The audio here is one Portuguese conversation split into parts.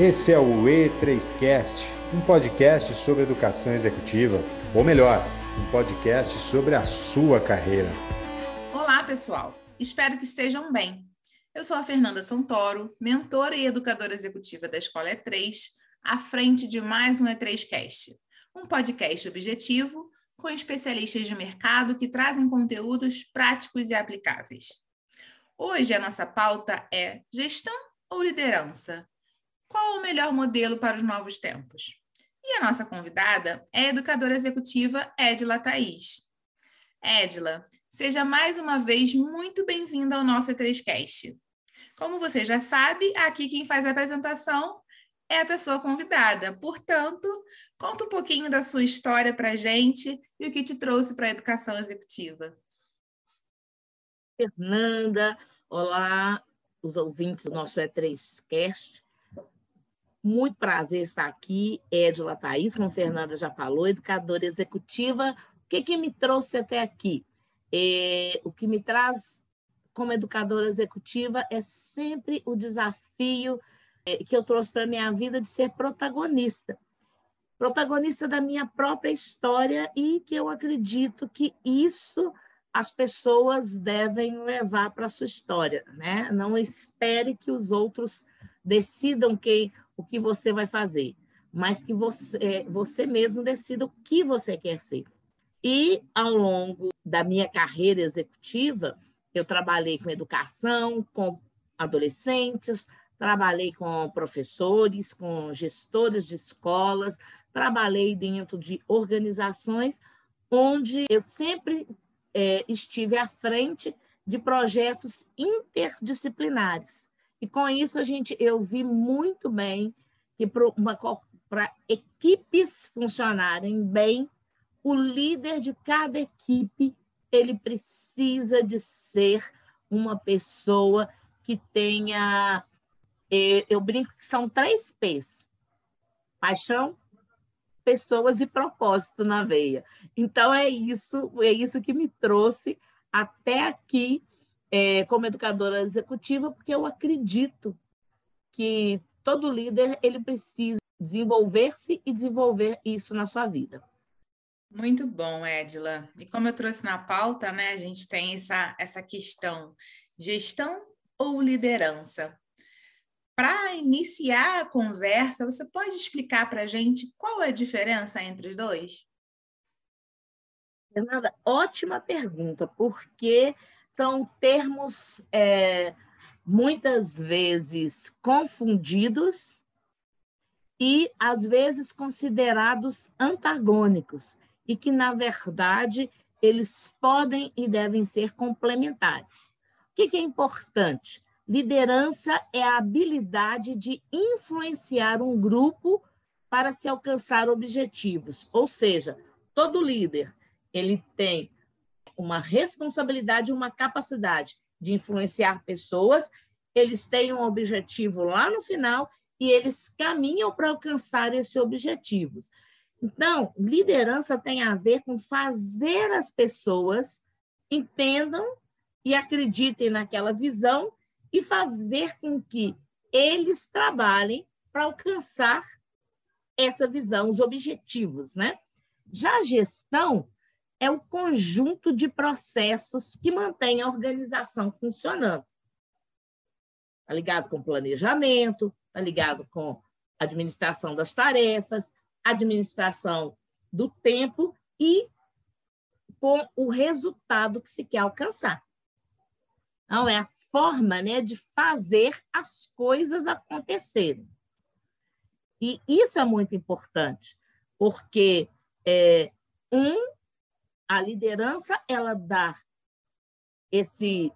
Esse é o E3Cast, um podcast sobre educação executiva, ou melhor, um podcast sobre a sua carreira. Olá, pessoal. Espero que estejam bem. Eu sou a Fernanda Santoro, mentora e educadora executiva da Escola E3, à frente de mais um E3Cast, um podcast objetivo com especialistas de mercado que trazem conteúdos práticos e aplicáveis. Hoje a nossa pauta é gestão ou liderança? Qual o melhor modelo para os novos tempos? E a nossa convidada é a educadora executiva Edila Thaís. Edila, seja mais uma vez muito bem-vinda ao nosso E3Cast. Como você já sabe, aqui quem faz a apresentação é a pessoa convidada. Portanto, conta um pouquinho da sua história para a gente e o que te trouxe para a educação executiva. Fernanda, olá, os ouvintes do nosso E3Cast. Muito prazer estar aqui, Edila Thaís, como a Fernanda já falou, educadora executiva. O que, que me trouxe até aqui? É, o que me traz como educadora executiva é sempre o desafio é, que eu trouxe para a minha vida de ser protagonista. Protagonista da minha própria história e que eu acredito que isso as pessoas devem levar para a sua história, né? Não espere que os outros decidam quem o que você vai fazer, mas que você, é, você mesmo decida o que você quer ser. E ao longo da minha carreira executiva, eu trabalhei com educação, com adolescentes, trabalhei com professores, com gestores de escolas, trabalhei dentro de organizações onde eu sempre é, estive à frente de projetos interdisciplinares. E com isso a gente eu vi muito bem que para equipes funcionarem bem, o líder de cada equipe ele precisa de ser uma pessoa que tenha eu brinco que são três P's: paixão, pessoas e propósito na veia. Então é isso, é isso que me trouxe até aqui é, como educadora executiva, porque eu acredito que todo líder ele precisa desenvolver-se e desenvolver isso na sua vida. Muito bom, Edila. E como eu trouxe na pauta, né, a gente tem essa, essa questão: gestão ou liderança? Para iniciar a conversa, você pode explicar para a gente qual é a diferença entre os dois? Fernanda, ótima pergunta, porque são termos é, muitas vezes confundidos e às vezes considerados antagônicos e que na verdade eles podem e devem ser complementares. O que, é importante? Liderança é a habilidade de influenciar um grupo para se alcançar objetivos, ou seja, todo líder ele tem uma responsabilidade, uma capacidade de influenciar pessoas, eles têm um objetivo lá no final e eles caminham para alcançar esses objetivos. Então, liderança tem a ver com fazer as pessoas entendam e acreditem naquela visão e fazer com que eles trabalhem para alcançar essa visão, os objetivos, né? Já a gestão é o conjunto de processos que mantém a organização funcionando. Está ligado com planejamento, está ligado com administração das tarefas, administração do tempo e com o resultado que se quer alcançar. Então, é a forma né, de fazer as coisas acontecerem. E isso é muito importante, porque é, um a liderança ela dá esse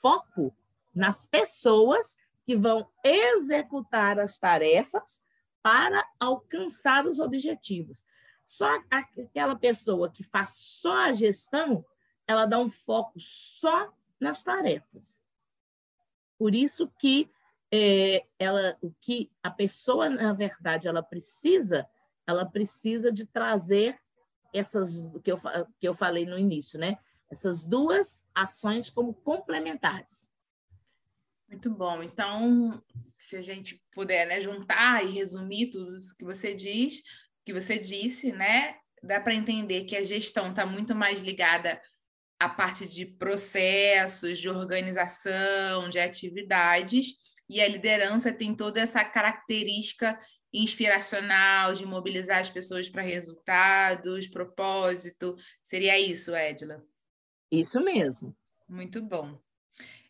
foco nas pessoas que vão executar as tarefas para alcançar os objetivos. Só aquela pessoa que faz só a gestão, ela dá um foco só nas tarefas. Por isso que é, ela, o que a pessoa na verdade ela precisa, ela precisa de trazer essas que eu, que eu falei no início, né? Essas duas ações como complementares. Muito bom. Então, se a gente puder né, juntar e resumir tudo que você diz, que você disse, né? Dá para entender que a gestão está muito mais ligada à parte de processos, de organização, de atividades, e a liderança tem toda essa característica inspiracional de mobilizar as pessoas para resultados, propósito. Seria isso, Edila? Isso mesmo. Muito bom.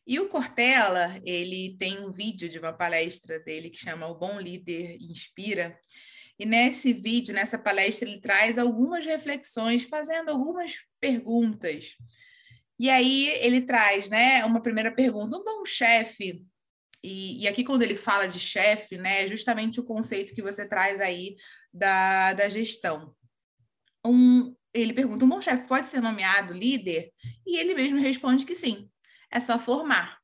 E o Cortella, ele tem um vídeo de uma palestra dele que chama O Bom Líder Inspira. E nesse vídeo, nessa palestra, ele traz algumas reflexões, fazendo algumas perguntas. E aí ele traz, né, uma primeira pergunta: um bom chefe. E, e aqui, quando ele fala de chefe, né, é justamente o conceito que você traz aí da, da gestão. Um, ele pergunta: um bom chefe pode ser nomeado líder? E ele mesmo responde que sim é só formar.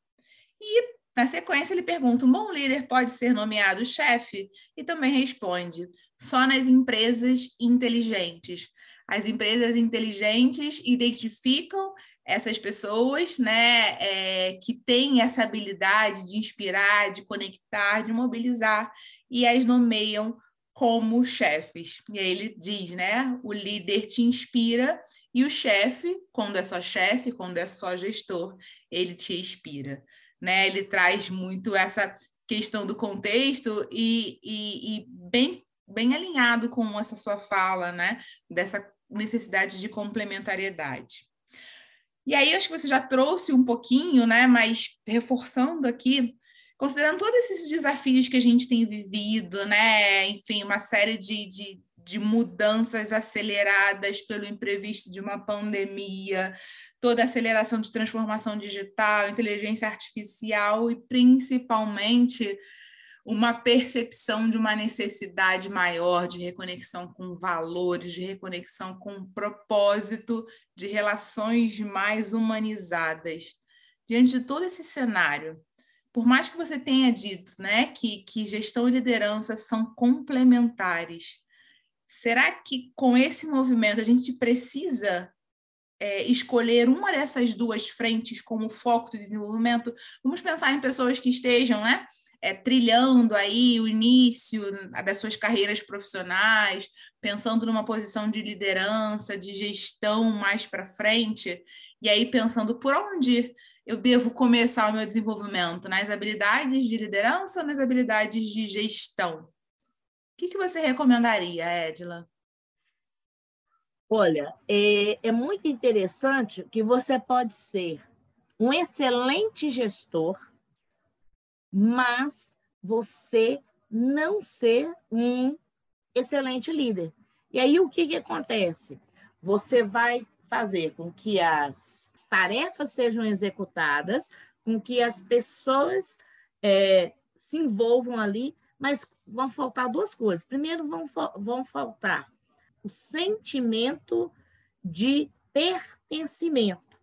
E, na sequência, ele pergunta: um bom líder pode ser nomeado chefe? E também responde: só nas empresas inteligentes. As empresas inteligentes identificam essas pessoas, né, é, que têm essa habilidade de inspirar, de conectar, de mobilizar, e as nomeiam como chefes. E aí ele diz, né, o líder te inspira e o chefe, quando é só chefe, quando é só gestor, ele te inspira, né? Ele traz muito essa questão do contexto e, e, e bem, bem alinhado com essa sua fala, né? Dessa necessidade de complementariedade. E aí, acho que você já trouxe um pouquinho, né? Mas reforçando aqui, considerando todos esses desafios que a gente tem vivido, né? Enfim, uma série de, de de mudanças aceleradas pelo imprevisto de uma pandemia, toda a aceleração de transformação digital, inteligência artificial e principalmente uma percepção de uma necessidade maior de reconexão com valores, de reconexão com propósito, de relações mais humanizadas. Diante de todo esse cenário, por mais que você tenha dito né, que, que gestão e liderança são complementares, Será que com esse movimento a gente precisa é, escolher uma dessas duas frentes como foco de desenvolvimento? Vamos pensar em pessoas que estejam, né? É, trilhando aí o início das suas carreiras profissionais, pensando numa posição de liderança, de gestão mais para frente, e aí pensando por onde eu devo começar o meu desenvolvimento? Nas habilidades de liderança ou nas habilidades de gestão? que, que você recomendaria, Edila? Olha, é, é muito interessante que você pode ser um excelente gestor, mas você não ser um excelente líder. E aí o que, que acontece? Você vai fazer com que as tarefas sejam executadas, com que as pessoas é, se envolvam ali, mas vão faltar duas coisas. Primeiro, vão, vão faltar o sentimento de pertencimento.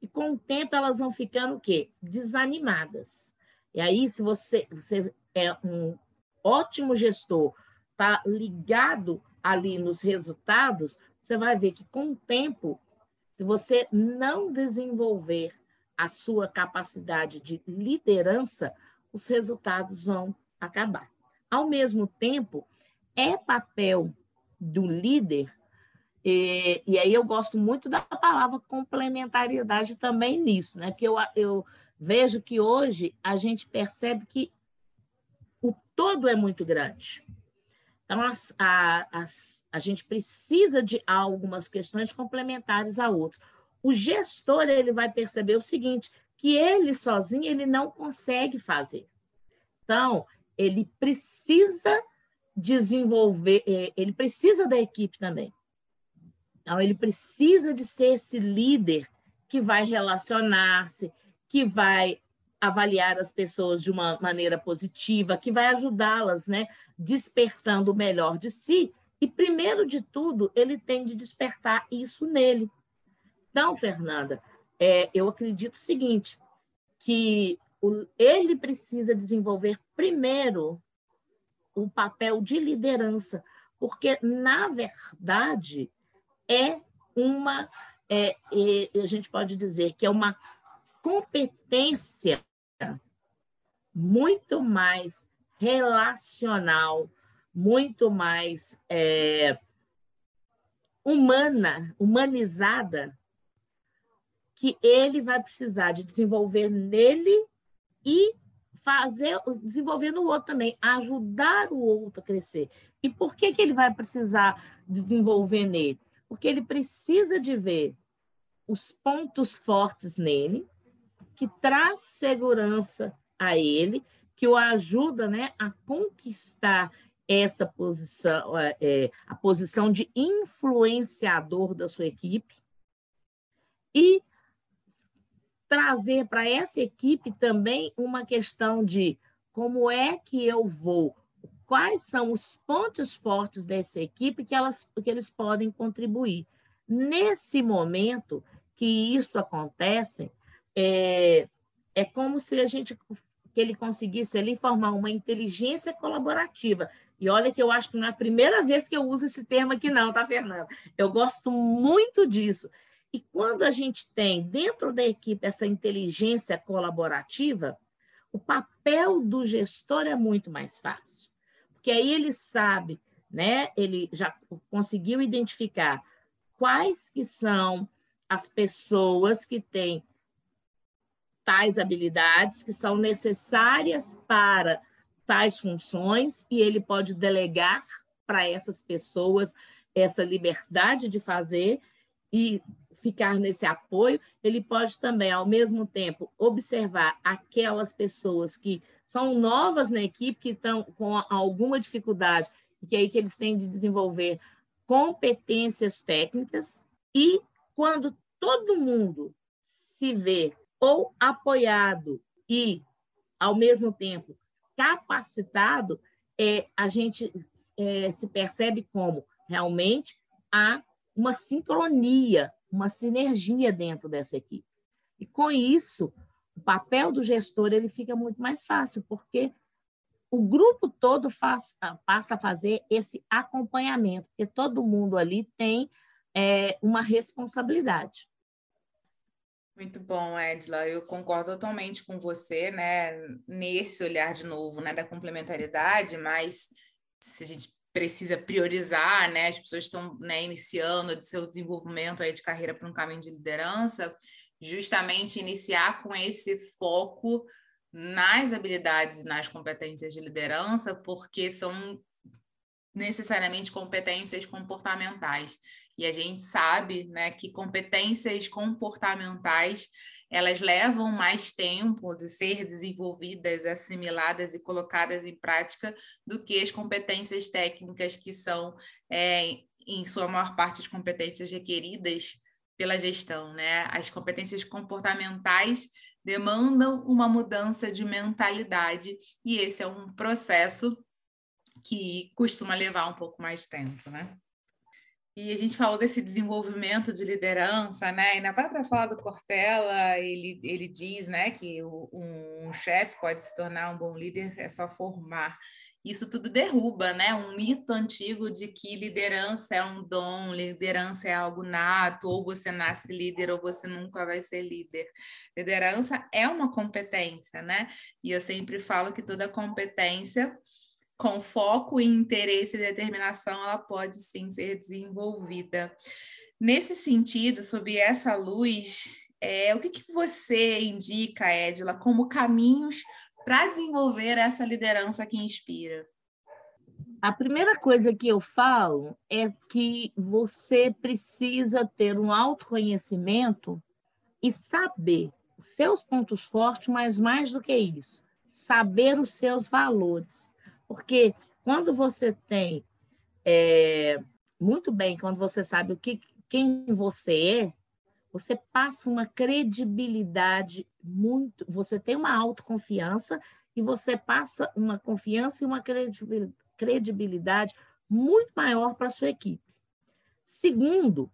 E com o tempo elas vão ficando o quê? Desanimadas. E aí, se você, você é um ótimo gestor, está ligado ali nos resultados, você vai ver que com o tempo, se você não desenvolver a sua capacidade de liderança, os resultados vão acabar. Ao mesmo tempo, é papel do líder, e, e aí eu gosto muito da palavra complementariedade também nisso, né? Porque eu, eu vejo que hoje a gente percebe que o todo é muito grande. Então, a, as, a gente precisa de algumas questões complementares a outras. O gestor ele vai perceber o seguinte, que ele sozinho ele não consegue fazer. Então, ele precisa desenvolver, é, ele precisa da equipe também. Então, ele precisa de ser esse líder que vai relacionar-se, que vai avaliar as pessoas de uma maneira positiva, que vai ajudá-las, né, despertando o melhor de si. E primeiro de tudo, ele tem de despertar isso nele. Então, Fernanda, é, eu acredito o seguinte, que ele precisa desenvolver primeiro o papel de liderança, porque, na verdade, é uma, é, é, a gente pode dizer que é uma competência muito mais relacional, muito mais é, humana, humanizada, que ele vai precisar de desenvolver nele e fazer, desenvolver no outro também, ajudar o outro a crescer. E por que, que ele vai precisar desenvolver nele? Porque ele precisa de ver os pontos fortes nele, que traz segurança a ele, que o ajuda né, a conquistar esta posição, é, a posição de influenciador da sua equipe, e trazer para essa equipe também uma questão de como é que eu vou, quais são os pontos fortes dessa equipe que, elas, que eles podem contribuir. Nesse momento que isso acontece, é, é como se a gente que ele conseguisse ali formar uma inteligência colaborativa. E olha que eu acho que não é a primeira vez que eu uso esse termo aqui, não, tá, Fernanda? Eu gosto muito disso. E quando a gente tem dentro da equipe essa inteligência colaborativa, o papel do gestor é muito mais fácil. Porque aí ele sabe, né? Ele já conseguiu identificar quais que são as pessoas que têm tais habilidades que são necessárias para tais funções e ele pode delegar para essas pessoas essa liberdade de fazer e ficar nesse apoio, ele pode também, ao mesmo tempo, observar aquelas pessoas que são novas na equipe, que estão com alguma dificuldade, e que aí que eles têm de desenvolver competências técnicas, e quando todo mundo se vê ou apoiado e, ao mesmo tempo, capacitado, é, a gente é, se percebe como realmente há uma sincronia, uma sinergia dentro dessa equipe. E com isso, o papel do gestor ele fica muito mais fácil, porque o grupo todo faz, passa a fazer esse acompanhamento, porque todo mundo ali tem é, uma responsabilidade. Muito bom, Edla. Eu concordo totalmente com você, né, nesse olhar de novo, né, da complementaridade, mas se a gente precisa priorizar, né, as pessoas estão, né, iniciando seu desenvolvimento aí de carreira para um caminho de liderança, justamente iniciar com esse foco nas habilidades e nas competências de liderança, porque são necessariamente competências comportamentais. E a gente sabe né, que competências comportamentais elas levam mais tempo de ser desenvolvidas, assimiladas e colocadas em prática do que as competências técnicas, que são, é, em sua maior parte, as competências requeridas pela gestão. Né? As competências comportamentais demandam uma mudança de mentalidade, e esse é um processo que costuma levar um pouco mais de tempo. Né? E a gente falou desse desenvolvimento de liderança, né? E na própria fala do Cortella, ele, ele diz né, que um chefe pode se tornar um bom líder, é só formar. Isso tudo derruba né, um mito antigo de que liderança é um dom, liderança é algo nato, ou você nasce líder ou você nunca vai ser líder. Liderança é uma competência, né? E eu sempre falo que toda competência com foco interesse e determinação, ela pode sim ser desenvolvida. Nesse sentido, sob essa luz, é, o que, que você indica, Edila, como caminhos para desenvolver essa liderança que inspira? A primeira coisa que eu falo é que você precisa ter um autoconhecimento e saber seus pontos fortes, mas mais do que isso, saber os seus valores. Porque quando você tem é, muito bem, quando você sabe o que, quem você é, você passa uma credibilidade muito. Você tem uma autoconfiança e você passa uma confiança e uma credibilidade muito maior para a sua equipe. Segundo,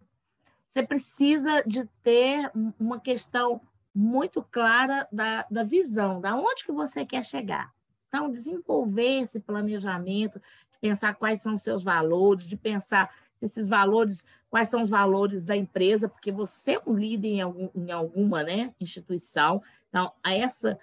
você precisa de ter uma questão muito clara da, da visão, da onde que você quer chegar. Então, desenvolver esse planejamento, de pensar quais são os seus valores, de pensar se esses valores, quais são os valores da empresa, porque você é um líder em, algum, em alguma né, instituição. Então, essa,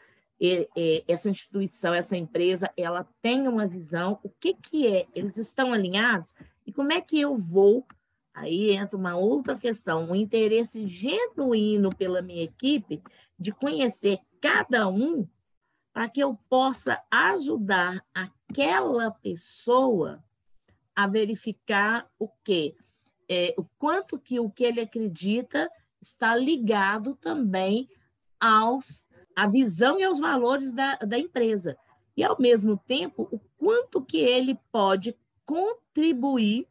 essa instituição, essa empresa, ela tem uma visão, o que, que é? Eles estão alinhados? E como é que eu vou? Aí entra uma outra questão, um interesse genuíno pela minha equipe de conhecer cada um para que eu possa ajudar aquela pessoa a verificar o quê? É, o quanto que o que ele acredita está ligado também aos a visão e aos valores da, da empresa. E, ao mesmo tempo, o quanto que ele pode contribuir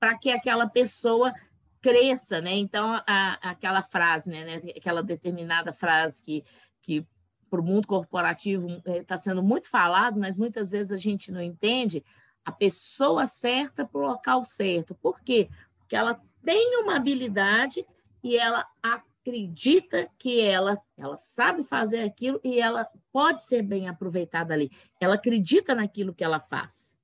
para que aquela pessoa cresça, né? Então, a, aquela frase, né? Aquela determinada frase que, que para o mundo corporativo está é, sendo muito falado, mas muitas vezes a gente não entende a pessoa certa para o local certo. Por quê? Porque ela tem uma habilidade e ela acredita que ela, ela sabe fazer aquilo e ela pode ser bem aproveitada ali. Ela acredita naquilo que ela faz.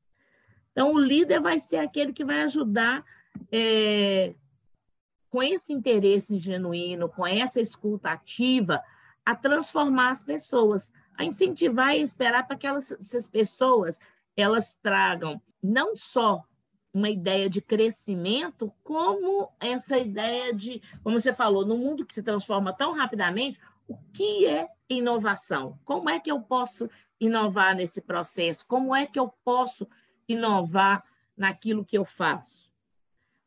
Então, o líder vai ser aquele que vai ajudar é, com esse interesse genuíno, com essa escuta ativa, a transformar as pessoas, a incentivar e esperar para que elas, essas pessoas elas tragam não só uma ideia de crescimento, como essa ideia de, como você falou, no mundo que se transforma tão rapidamente, o que é inovação? Como é que eu posso inovar nesse processo? Como é que eu posso inovar naquilo que eu faço?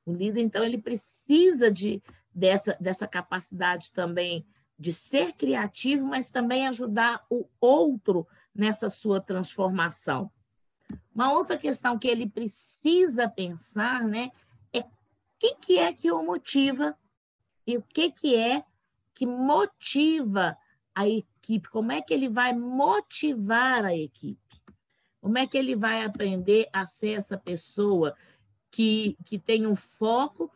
O líder, então, ele precisa de, dessa, dessa capacidade também de ser criativo, mas também ajudar o outro nessa sua transformação. Uma outra questão que ele precisa pensar, né, é o que, que é que o motiva e o que, que é que motiva a equipe, como é que ele vai motivar a equipe, como é que ele vai aprender a ser essa pessoa que, que tem um foco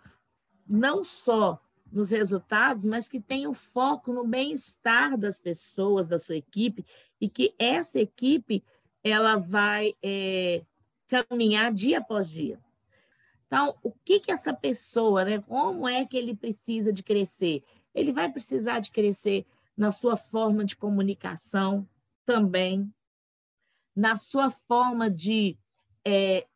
não só nos resultados, mas que tem um foco no bem-estar das pessoas, da sua equipe, e que essa equipe ela vai é, caminhar dia após dia. Então, o que que essa pessoa, né? Como é que ele precisa de crescer? Ele vai precisar de crescer na sua forma de comunicação também, na sua forma de é,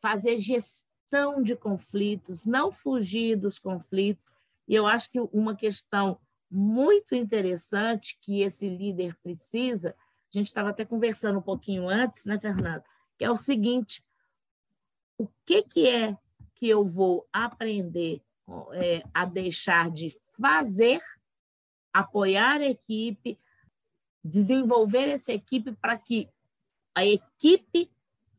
fazer gestão de conflitos, não fugir dos conflitos. E eu acho que uma questão muito interessante que esse líder precisa a gente estava até conversando um pouquinho antes, né, Fernando? Que é o seguinte: o que, que é que eu vou aprender é, a deixar de fazer, apoiar a equipe, desenvolver essa equipe para que a equipe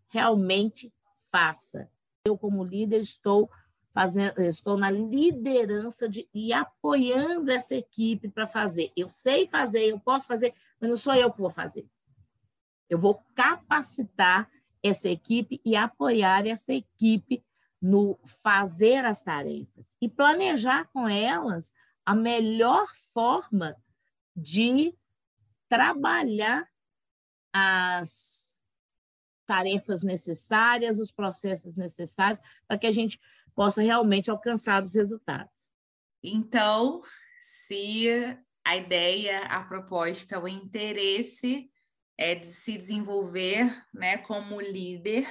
realmente faça. Eu, como líder, estou fazendo, estou na liderança de e apoiando essa equipe para fazer. Eu sei fazer, eu posso fazer, mas não sou eu que vou fazer. Eu vou capacitar essa equipe e apoiar essa equipe no fazer as tarefas e planejar com elas a melhor forma de trabalhar as tarefas necessárias, os processos necessários para que a gente possa realmente alcançar os resultados. Então, se a ideia, a proposta, o interesse é de se desenvolver né, como líder,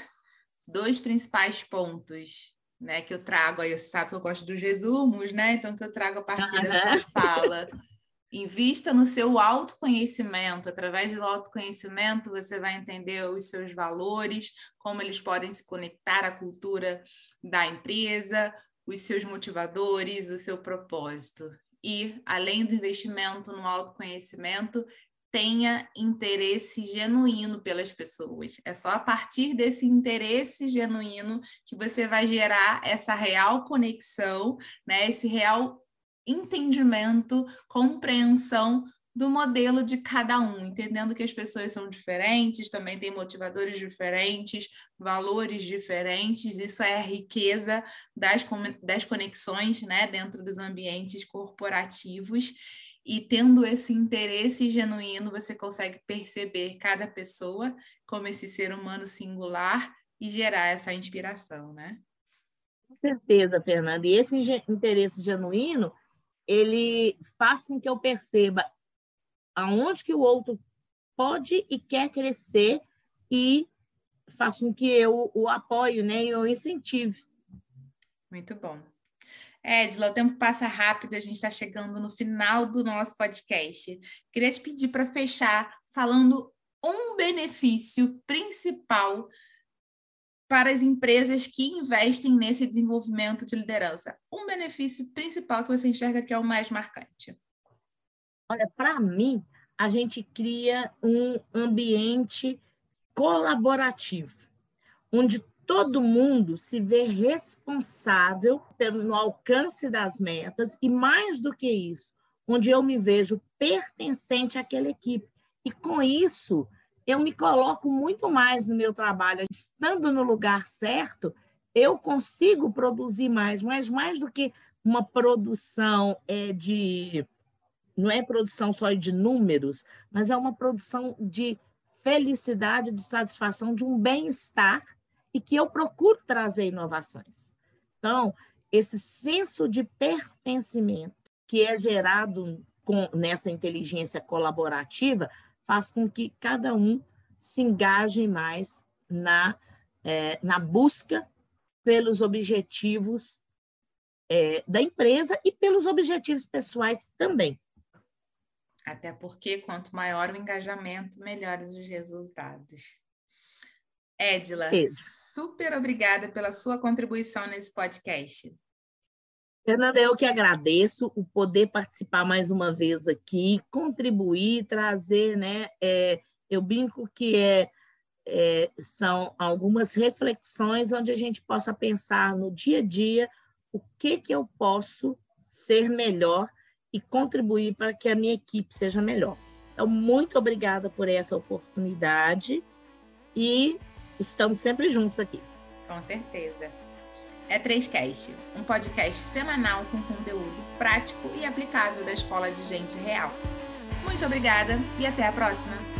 dois principais pontos né, que eu trago aí, você sabe que eu gosto dos resumos, né? Então, que eu trago a partir uhum. dessa fala. Invista no seu autoconhecimento. Através do autoconhecimento, você vai entender os seus valores, como eles podem se conectar à cultura da empresa, os seus motivadores, o seu propósito. E, além do investimento no autoconhecimento, tenha interesse genuíno pelas pessoas. É só a partir desse interesse genuíno que você vai gerar essa real conexão, né? Esse real entendimento, compreensão do modelo de cada um, entendendo que as pessoas são diferentes, também têm motivadores diferentes, valores diferentes, isso é a riqueza das, das conexões né, dentro dos ambientes corporativos. E tendo esse interesse genuíno, você consegue perceber cada pessoa como esse ser humano singular e gerar essa inspiração, né? Com certeza, Fernanda. E esse interesse genuíno, ele faz com que eu perceba aonde que o outro pode e quer crescer e faça com que eu o apoie, né, e o incentive. Muito bom. Edila, o tempo passa rápido, a gente está chegando no final do nosso podcast. Queria te pedir para fechar falando um benefício principal para as empresas que investem nesse desenvolvimento de liderança. Um benefício principal que você enxerga que é o mais marcante. Olha, para mim, a gente cria um ambiente colaborativo, onde todo mundo se vê responsável pelo alcance das metas e mais do que isso, onde eu me vejo pertencente àquela equipe. E com isso, eu me coloco muito mais no meu trabalho, estando no lugar certo, eu consigo produzir mais, mas mais do que uma produção é de não é produção só de números, mas é uma produção de felicidade, de satisfação, de um bem-estar e que eu procuro trazer inovações. Então, esse senso de pertencimento que é gerado com, nessa inteligência colaborativa faz com que cada um se engaje mais na, é, na busca pelos objetivos é, da empresa e pelos objetivos pessoais também. Até porque quanto maior o engajamento, melhores os resultados. Edila, Isso. super obrigada pela sua contribuição nesse podcast. Fernanda, eu que agradeço o poder participar mais uma vez aqui, contribuir, trazer, né? É, eu brinco que é, é, são algumas reflexões onde a gente possa pensar no dia a dia o que que eu posso ser melhor e contribuir para que a minha equipe seja melhor. Então, muito obrigada por essa oportunidade e estamos sempre juntos aqui. Com certeza. É 3Cast, um podcast semanal com conteúdo prático e aplicável da Escola de Gente Real. Muito obrigada e até a próxima!